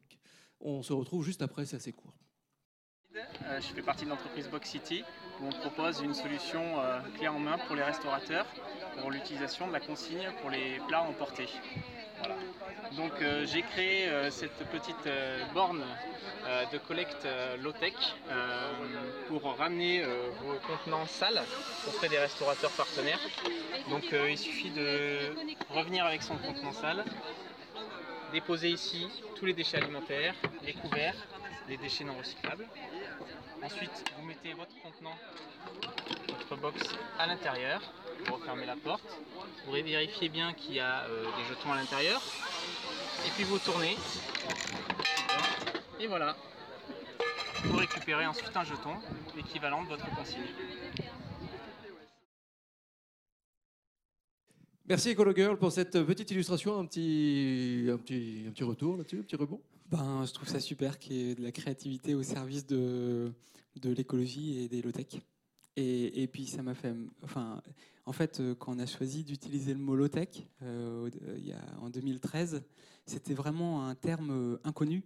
On se retrouve juste après, c'est assez court. Euh, je fais partie de l'entreprise Box City où on propose une solution clé en main pour les restaurateurs pour l'utilisation de la consigne pour les plats emportés. Donc euh, j'ai créé euh, cette petite euh, borne de collecte low-tech pour ramener vos contenants sales auprès des restaurateurs partenaires. Donc il suffit de revenir avec son contenant sale, déposer ici tous les déchets alimentaires, les couverts, les déchets non recyclables. Ensuite, vous mettez votre contenant, votre box à l'intérieur, vous refermez la porte, vous vérifiez bien qu'il y a des jetons à l'intérieur, et puis vous tournez. Et voilà. Vous récupérez ensuite un jeton équivalent de votre consigne. Merci Ecolo Girl pour cette petite illustration, un petit, un petit, un petit retour là-dessus, un petit rebond. Ben, je trouve ça super qu'il y ait de la créativité au service de, de l'écologie et des low-tech. Et, puis ça m'a fait, enfin, en fait, euh, quand on a choisi d'utiliser le mot low-tech euh, a, en 2013, c'était vraiment un terme euh, inconnu.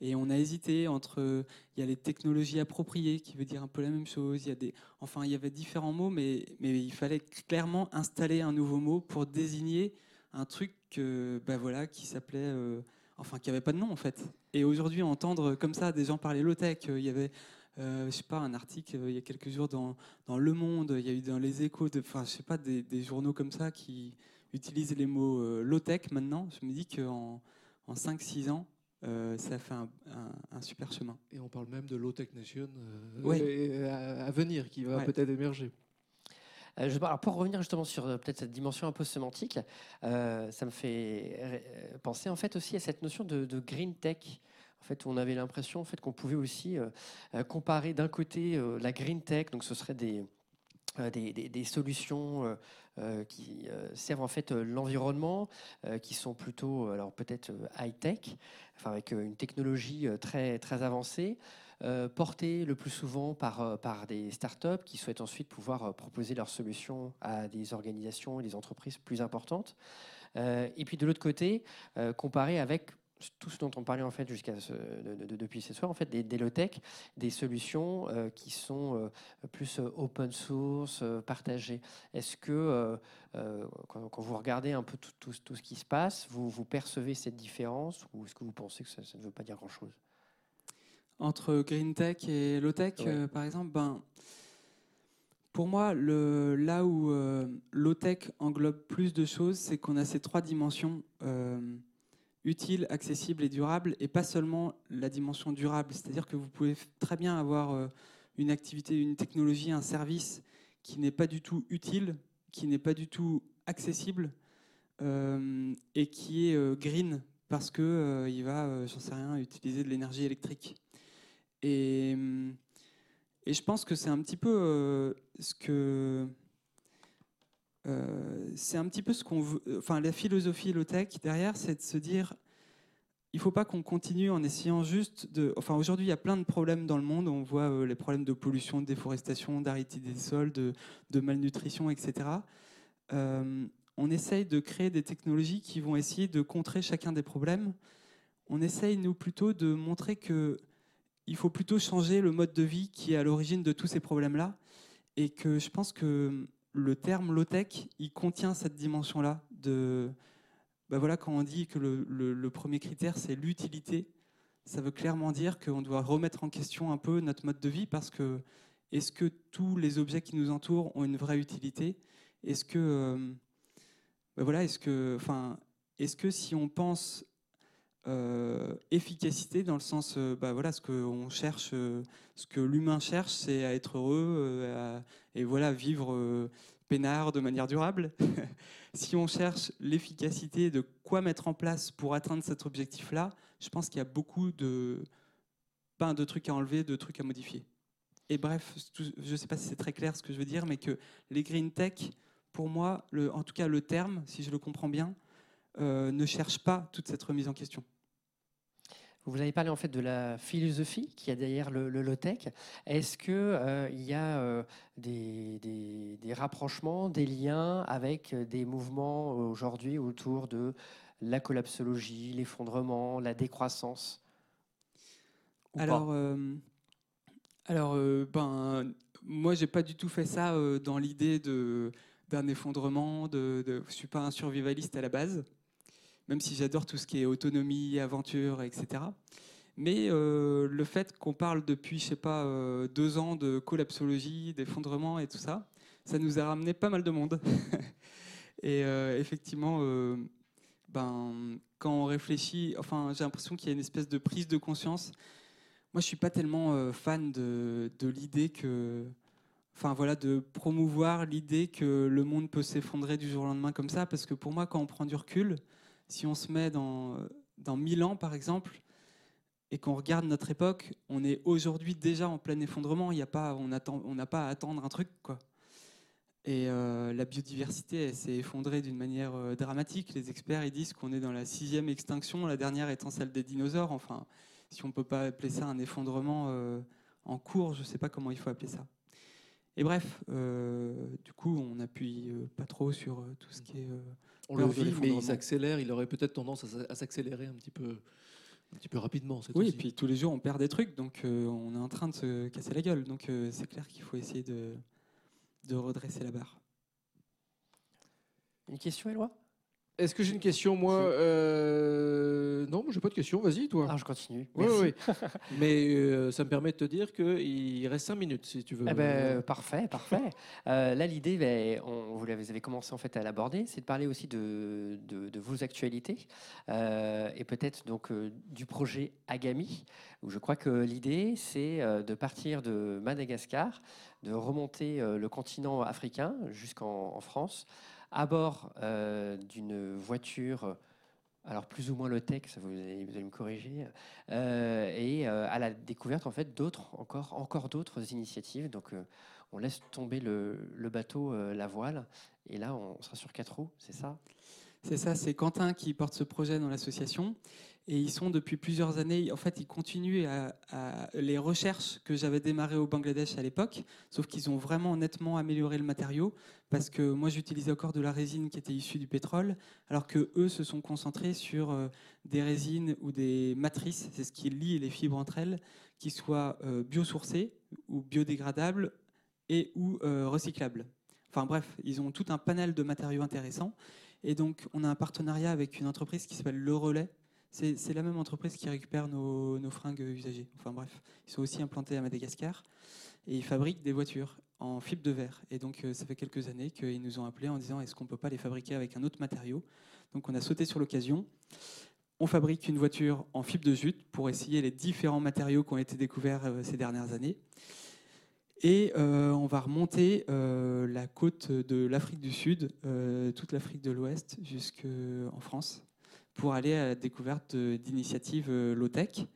Et on a hésité entre, il y a les technologies appropriées qui veut dire un peu la même chose. Il y a des, enfin, il y avait différents mots, mais, mais il fallait clairement installer un nouveau mot pour désigner un truc, euh, bah voilà, qui s'appelait, euh, enfin, qui avait pas de nom en fait. Et aujourd'hui, entendre comme ça des gens parler low tech, il y avait euh, je sais pas, un article il y a quelques jours dans, dans, Le Monde, il y a eu dans Les Échos, enfin, je sais pas, des, des, journaux comme ça qui utilisent les mots euh, low-tech maintenant. Je me dis qu'en en 5-6 ans, euh, ça fait un, un, un, super chemin. Et on parle même de low-tech nation euh, ouais. à, à, venir, qui va ouais. peut-être émerger. Euh, je, alors pour revenir justement sur euh, peut-être cette dimension un peu sémantique, euh, ça me fait penser en fait aussi à cette notion de, de green tech. En fait, on avait l'impression en fait, qu'on pouvait aussi euh, comparer d'un côté euh, la green tech, donc ce serait des, euh, des, solutions euh, qui servent en fait l'environnement, qui sont plutôt alors peut-être high tech, enfin avec une technologie très très avancée. Euh, portés le plus souvent par, euh, par des startups qui souhaitent ensuite pouvoir euh, proposer leurs solutions à des organisations et des entreprises plus importantes. Euh, et puis de l'autre côté, euh, comparé avec tout ce dont on parlait en fait jusqu'à ce, de, de, depuis ce soir, en fait, des, des low-tech, des solutions euh, qui sont euh, plus open source, euh, partagées. Est-ce que quand, quand, vous regardez un peu tout, tout, tout, ce qui se passe, vous, vous percevez cette différence ou est-ce que vous pensez que ça, ça ne veut pas dire grand-chose? Entre green tech et low tech, ouais. euh, par exemple, ben, pour moi, le, là où euh, low tech englobe plus de choses, c'est qu'on a ces trois dimensions euh, utile, accessible et durable, et pas seulement la dimension durable. C'est-à-dire que vous pouvez très bien avoir euh, une activité, une technologie, un service qui n'est pas du tout utile, qui n'est pas du tout accessible euh, et qui est euh, green parce que il va, j'en sais rien, utiliser de l'énergie électrique. Et, et, je pense que c'est un petit peu ce que. Euh, c'est un petit peu ce qu'on veut. Enfin, la philosophie low-tech derrière, c'est de se dire il ne faut pas qu'on continue en essayant juste de. Enfin, aujourd'hui, il y a plein de problèmes dans le monde. On voit euh, les problèmes de pollution, de déforestation, d'arrêté des sols, de, malnutrition, etc. Euh, on essaye de créer des technologies qui vont essayer de contrer chacun des problèmes. On essaye, nous, plutôt de montrer que il faut plutôt changer le mode de vie qui est à l'origine de tous ces problèmes-là. Et que je pense que le terme low-tech, il contient cette dimension-là. De, ben voilà, quand on dit que le, premier critère, c'est l'utilité, ça veut clairement dire qu'on doit remettre en question un peu notre mode de vie parce que est-ce que tous les objets qui nous entourent ont une vraie utilité? Est-ce que, ben voilà, est-ce que, enfin, est-ce que si on pense euh, efficacité dans le sens, euh, bah voilà, ce qu'on cherche, euh, ce que l'humain cherche, c'est à être heureux et voilà, vivre peinard de manière durable. [LAUGHS] si on cherche l'efficacité de quoi mettre en place pour atteindre cet objectif-là, je pense qu'il y a beaucoup de, ben, de trucs à enlever, de trucs à modifier. Et bref, je ne sais pas si c'est très clair ce que je veux dire, mais que les green tech, pour moi, le, en tout cas le terme, si je le comprends bien, ne cherche pas toute cette remise en question. Vous avez parlé en fait de la philosophie qui a derrière le, le low-tech. Est-ce qu'il euh, y a euh, des, rapprochements, des liens avec des mouvements aujourd'hui autour de la collapsologie, l'effondrement, la décroissance Alors, euh, alors ben, moi, j'ai pas du tout fait ça dans l'idée d'un effondrement. De, de, je suis pas un survivaliste à la base même si j'adore tout ce qui est autonomie, aventure, etc. Mais euh, le fait qu'on parle depuis, je sais pas, euh, deux ans de collapsologie, d'effondrement et tout ça, ça nous a ramené pas mal de monde. [LAUGHS] et euh, effectivement, ben, quand on réfléchit, enfin, j'ai l'impression qu'il y a une espèce de prise de conscience. Moi, je suis pas tellement fan de l'idée que, enfin voilà, de promouvoir l'idée que le monde peut s'effondrer du jour au lendemain comme ça, parce que pour moi, quand on prend du recul, si on se met dans, dans 1000 ans, par exemple, et qu'on regarde notre époque, on est aujourd'hui déjà en plein effondrement. Y a pas, on n'a pas à attendre un truc, quoi. Et euh, la biodiversité s'est effondrée d'une manière euh, dramatique. Les experts disent qu'on est dans la sixième extinction, la dernière étant celle des dinosaures. Enfin, si on ne peut pas appeler ça un effondrement euh, en cours, je ne sais pas comment il faut appeler ça. Et bref, du coup, on n'appuie pas trop sur tout ce qui est. on le vit, mais il s'accélère. Il aurait peut-être tendance à s'accélérer un petit peu un petit peu rapidement. Oui, et puis tous les jours on perd des trucs, donc on est en train de se casser la gueule. Donc c'est clair qu'il faut essayer de, de redresser la barre. Une question, Éloi? Est-ce que j'ai une question, moi euh... Non, j'ai pas de question. Vas-y, toi. Ah, je continue. Oui, oui. Mais euh, ça me permet de te dire qu'il reste cinq minutes, si tu veux. Eh ben, parfait, parfait. [LAUGHS] Euh, là, l'idée, ben, on, vous avez commencé en fait à l'aborder, c'est de parler aussi de, de, vos actualités euh, et peut-être donc du projet Agami, où je crois que l'idée, c'est de partir de Madagascar, de remonter le continent africain jusqu'en France à bord euh, d'une voiture, alors plus ou moins le ça vous allez, me corriger, euh, et euh, à la découverte en fait d'autres, encore, encore d'autres initiatives. Donc on laisse tomber le, le bateau, la voile, et là on sera sur quatre roues, c'est ça? C'est ça, c'est Quentin qui porte ce projet dans l'association. Et ils sont depuis plusieurs années, en fait, ils continuent les recherches que j'avais démarrées au Bangladesh à l'époque, sauf qu'ils ont vraiment nettement amélioré le matériau, parce que moi j'utilisais encore de la résine qui était issue du pétrole, alors que eux se sont concentrés sur euh, des résines ou des matrices, c'est ce qui lie les fibres entre elles, qui soient euh, biosourcées ou biodégradables et ou euh, recyclables. Enfin bref, ils ont tout un panel de matériaux intéressants. Et donc, on a un partenariat avec une entreprise qui s'appelle Le Relais, c'est la même entreprise qui récupère nos, fringues usagées. Enfin bref, ils sont aussi implantés à Madagascar et ils fabriquent des voitures en fibre de verre. Et donc euh, ça fait quelques années qu'ils nous ont appelés en disant est-ce qu'on peut pas les fabriquer avec un autre matériau? Donc on a sauté sur l'occasion. On fabrique une voiture en fibre de jute pour essayer les différents matériaux qui ont été découverts euh, ces dernières années. Et euh, on va remonter la côte de l'Afrique du Sud, toute l'Afrique de l'Ouest, jusqu'en France pour aller à la découverte d'initiatives euh, low-tech,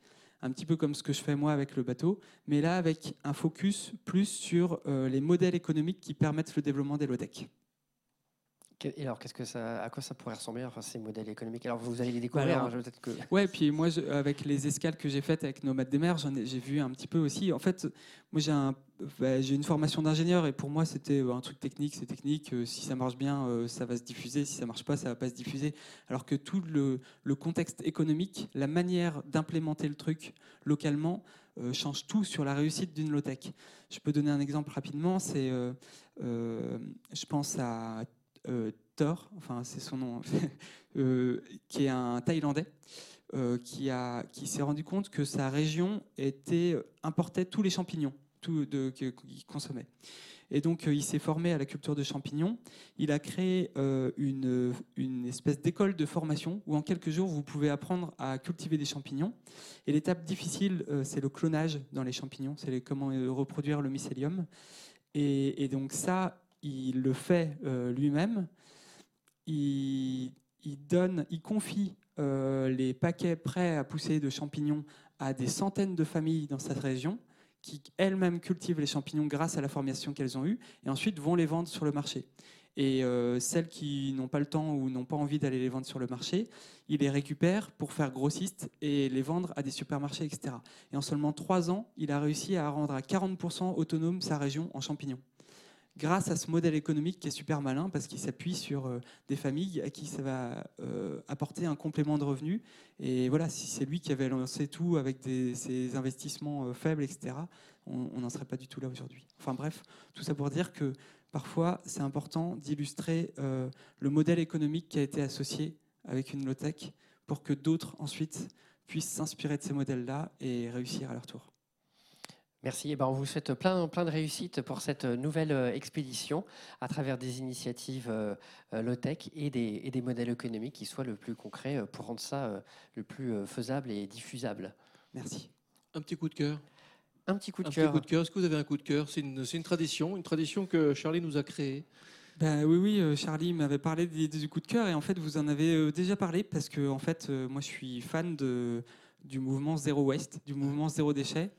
un petit peu comme ce que je fais moi avec le bateau, mais là avec un focus plus sur euh, les modèles économiques qui permettent le développement des low-tech. Et alors, qu'est-ce que ça, à quoi ça pourrait ressembler, enfin, ces modèles économiques? Alors, vous allez les découvrir, hein, peut-être que... Ouais, puis moi, avec les escales que j'ai faites avec Nomades des mers, j'ai vu un petit peu aussi. En fait, moi, j'ai un, bah, une formation d'ingénieur et pour moi, c'était un truc technique, c'est technique. Euh, si ça marche bien, euh, ça va se diffuser. Si ça marche pas, ça va pas se diffuser. Alors que tout le, le contexte économique, la manière d'implémenter le truc localement, euh, change tout sur la réussite d'une low-tech. Je peux donner un exemple rapidement. C'est, je pense à euh, Thor, enfin c'est son nom, [LAUGHS] euh, qui est un Thaïlandais, euh, qui, qui s'est rendu compte que sa région était, importait tous les champignons qu'il consommait. Et donc, il s'est formé à la culture de champignons. Il a créé une, une, espèce d'école de formation où, en quelques jours, vous pouvez apprendre à cultiver des champignons. Et l'étape difficile, c'est le clonage dans les champignons, c'est comment reproduire le mycélium. Et, donc, ça, il le fait euh, lui-même. Il, donne, il confie euh, les paquets prêts à pousser de champignons à des centaines de familles dans cette région qui elles-mêmes cultivent les champignons grâce à la formation qu'elles ont eue et ensuite vont les vendre sur le marché. Et euh, celles qui n'ont pas le temps ou n'ont pas envie d'aller les vendre sur le marché, il les récupère pour faire grossistes et les vendre à des supermarchés, etc. Et en seulement trois ans, il a réussi à rendre à 40% autonome sa région en champignons grâce à ce modèle économique qui est super malin parce qu'il s'appuie sur euh, des familles à qui ça va euh, apporter un complément de revenus. Et voilà, si c'est lui qui avait lancé tout avec des, ses investissements euh, faibles, etc., on n'en serait pas du tout là aujourd'hui. Enfin bref, tout ça pour dire que parfois c'est important d'illustrer le modèle économique qui a été associé avec une low-tech pour que d'autres ensuite puissent s'inspirer de ces modèles-là et réussir à leur tour. Merci. Eh ben, on vous souhaite plein, plein de réussite pour cette nouvelle euh, expédition à travers des initiatives euh, euh, low-tech et des, et des, modèles économiques qui soient le plus concrets pour rendre ça le plus faisable et diffusable. Merci. Un petit coup de cœur. Un petit coup de cœur. Un petit coup de cœur. Est-ce que vous avez un coup de cœur? C'est une, une, tradition, une tradition que Charlie nous a créée. Ben, oui, oui, Charlie m'avait parlé du coup de cœur et en fait vous en avez déjà parlé parce que en fait moi je suis fan de du mouvement Zéro Waste, du mouvement Zéro Déchet.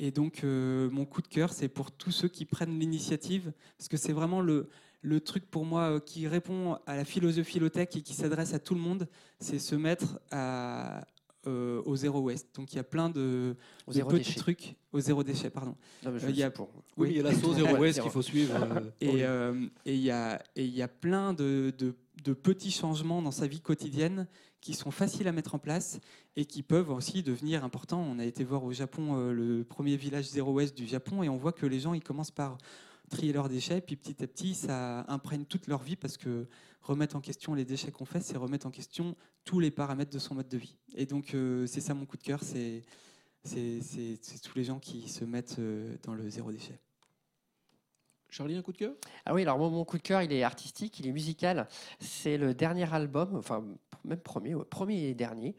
Et donc, euh, mon coup de cœur, c'est pour tous ceux qui prennent l'initiative, parce que c'est vraiment le, le truc pour moi euh, qui répond à la philosophie low-tech et qui s'adresse à tout le monde, c'est se mettre à, euh, au zéro waste. Donc il y a plein de, Au de zéro petits déchet. trucs au zéro déchet, pardon. Non, mais je Euh, le il y a- pour. Oui, il y a la sauce Zero Ouais, [LAUGHS] Waste zéro. qu'il faut suivre. euh, Et euh, il y a et il y a plein de, de- de petits changements dans sa vie quotidienne qui sont faciles à mettre en place et qui peuvent aussi devenir importants. On a été voir au Japon euh, le premier village zéro waste du Japon et on voit que les gens ils commencent par trier leurs déchets puis petit à petit ça imprègne toute leur vie parce que remettre en question les déchets qu'on fait c'est remettre en question tous les paramètres de son mode de vie. Et donc euh, c'est ça mon coup de cœur, c'est tous les gens qui se mettent euh, dans le zéro déchet. Charlie, un coup de cœur? Ah oui, alors mon coup de cœur, il est artistique, il est musical. C'est le dernier album, enfin même premier, premier et dernier,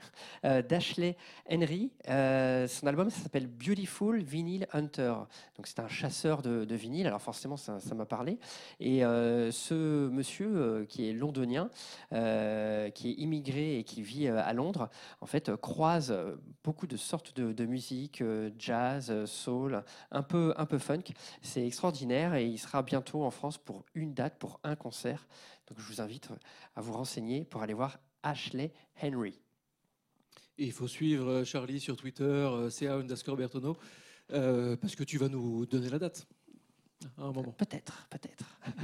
euh, d'Ashley Henry. Euh, son album, s'appelle Beautiful Vinyl Hunter. Donc c'est un chasseur de, vinyle. Alors forcément, ça m'a parlé. Et euh, ce monsieur qui est londonien, qui est immigré et qui vit à Londres, en fait, croise beaucoup de sortes de, musique, jazz, soul, un peu, un peu funk. C'est extraordinaire et sera bientôt en France pour une date, pour un concert. Donc je vous invite à vous renseigner pour aller voir Ashley Henry. Et il faut suivre euh, Charlie sur Twitter, euh, CA underscore Bertono, euh, parce que tu vas nous donner la date. À un moment. Peut-être, peut-être. [LAUGHS]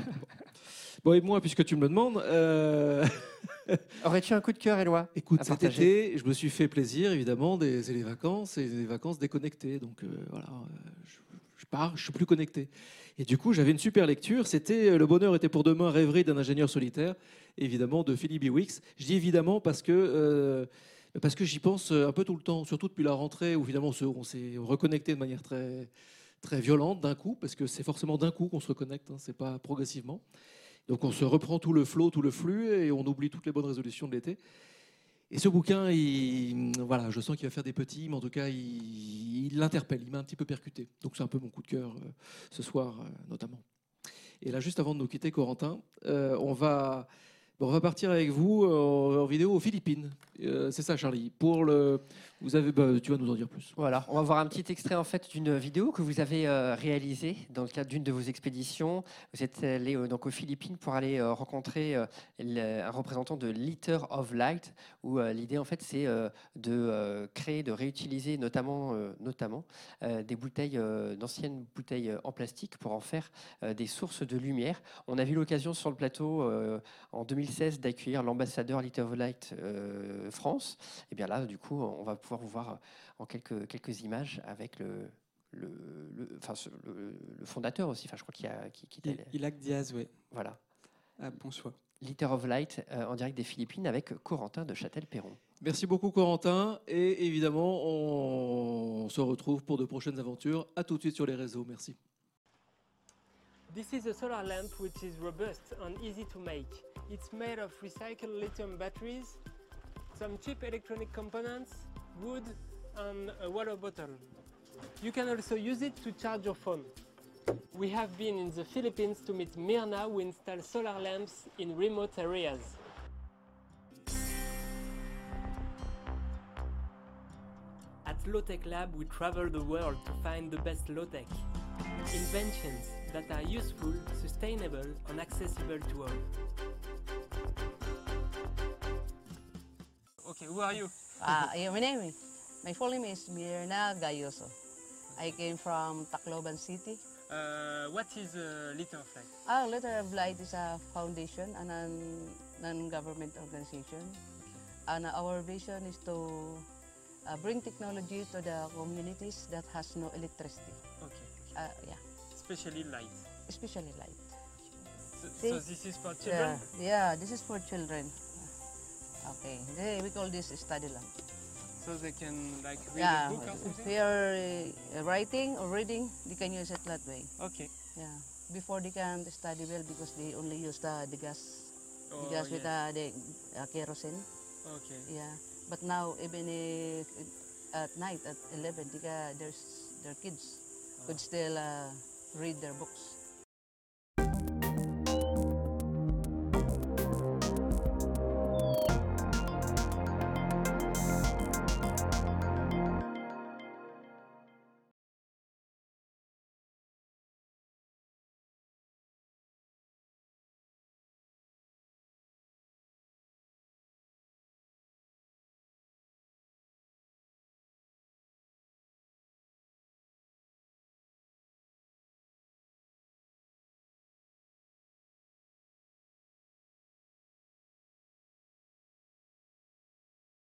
Bon, et moi, puisque tu me le demandes, euh, [LAUGHS] Aurais-tu un coup de cœur, Éloi écoute, cet partager? été, je me suis fait plaisir, évidemment, des- c'est les vacances, et des vacances déconnectées. Donc euh, voilà, euh, je, je pars, je suis plus connecté. Et du coup, j'avais une super lecture. C'était euh, Le bonheur était pour demain, rêverie d'un ingénieur solitaire, évidemment, de Philip B. Wicks. Je dis évidemment parce que. euh, que j'y pense euh, un peu tout le temps, surtout depuis la rentrée où finalement on s'est reconnecté de manière très, très violente d'un coup, parce que c'est forcément d'un coup qu'on se reconnecte, hein, c'est pas progressivement. Donc on se reprend tout le flot, tout le flux, et on oublie toutes les bonnes résolutions de l'été. Et ce bouquin, il, voilà, je sens qu'il va faire des petits, mais en tout cas, il l'interpelle, il m'a un petit peu percuté. Donc c'est un peu mon coup de cœur euh, ce soir, euh, notamment. Et là, juste avant de nous quitter, Corentin, euh, on va, on va partir avec vous en vidéo aux Philippines. C'est ça, Charlie. Pour le, vous avez, bah, tu vas nous en dire plus. Voilà, on va voir un petit extrait en fait d'une vidéo que vous avez euh, réalisée dans le cadre d'une de vos expéditions. Vous êtes allé euh, donc aux Philippines pour aller euh, rencontrer euh, un représentant de Litter of Light, où l'idée en fait c'est de créer, de réutiliser notamment, notamment des bouteilles, d'anciennes bouteilles en plastique pour en faire des sources de lumière. On a eu l'occasion sur le plateau en 2016 d'accueillir l'ambassadeur Litter of Light France. Et bien là, du coup, on va pouvoir vous voir en quelques, quelques images avec le, le, le- enfin, ce- le- le fondateur aussi. Enfin, je crois qu'il y a, qui, qui était- Ilac Diaz, oui, voilà. à bon choix. Litter of Light euh, en direct des Philippines avec Corentin de Châtel-Perron. Merci beaucoup, Corentin. Et évidemment, on se retrouve pour de prochaines aventures. À tout de suite sur les réseaux. Merci. This is a solar lamp which is robust and easy to make. It's made of recycled lithium batteries, some cheap electronic components, wood and a water bottle. You can also use it to charge your phone. We have been in the Philippines to meet Mirna who installs solar lamps in remote areas. At Lowtech Lab, we travel the world to find the best low-tech inventions that are useful, sustainable, and accessible to all. Okay, who are you? Ah, yeah, my name is, my full name is Mirna Gayoso. I came from Tacloban City. Uh, what is a Litter of Light? Our Letter of Light is a foundation, and a non, non-government organization. And our vision is to uh, bring technology to the communities that has no electricity. Okay, Uh, yeah, especially light. especially light. So, so this is for children? Yeah, yeah, this is for children. Okay, they, we call this study lamp. So they can like read Yeah, a book or if something? they are uh, writing or reading, they can use it that way. Okay. Yeah, before they can study well because they only use the, the gas, Oh, the gas with uh, the uh, kerosene. Okay. Yeah, but now even if at night at 11, they ca- there's their kids could still uh, read their books.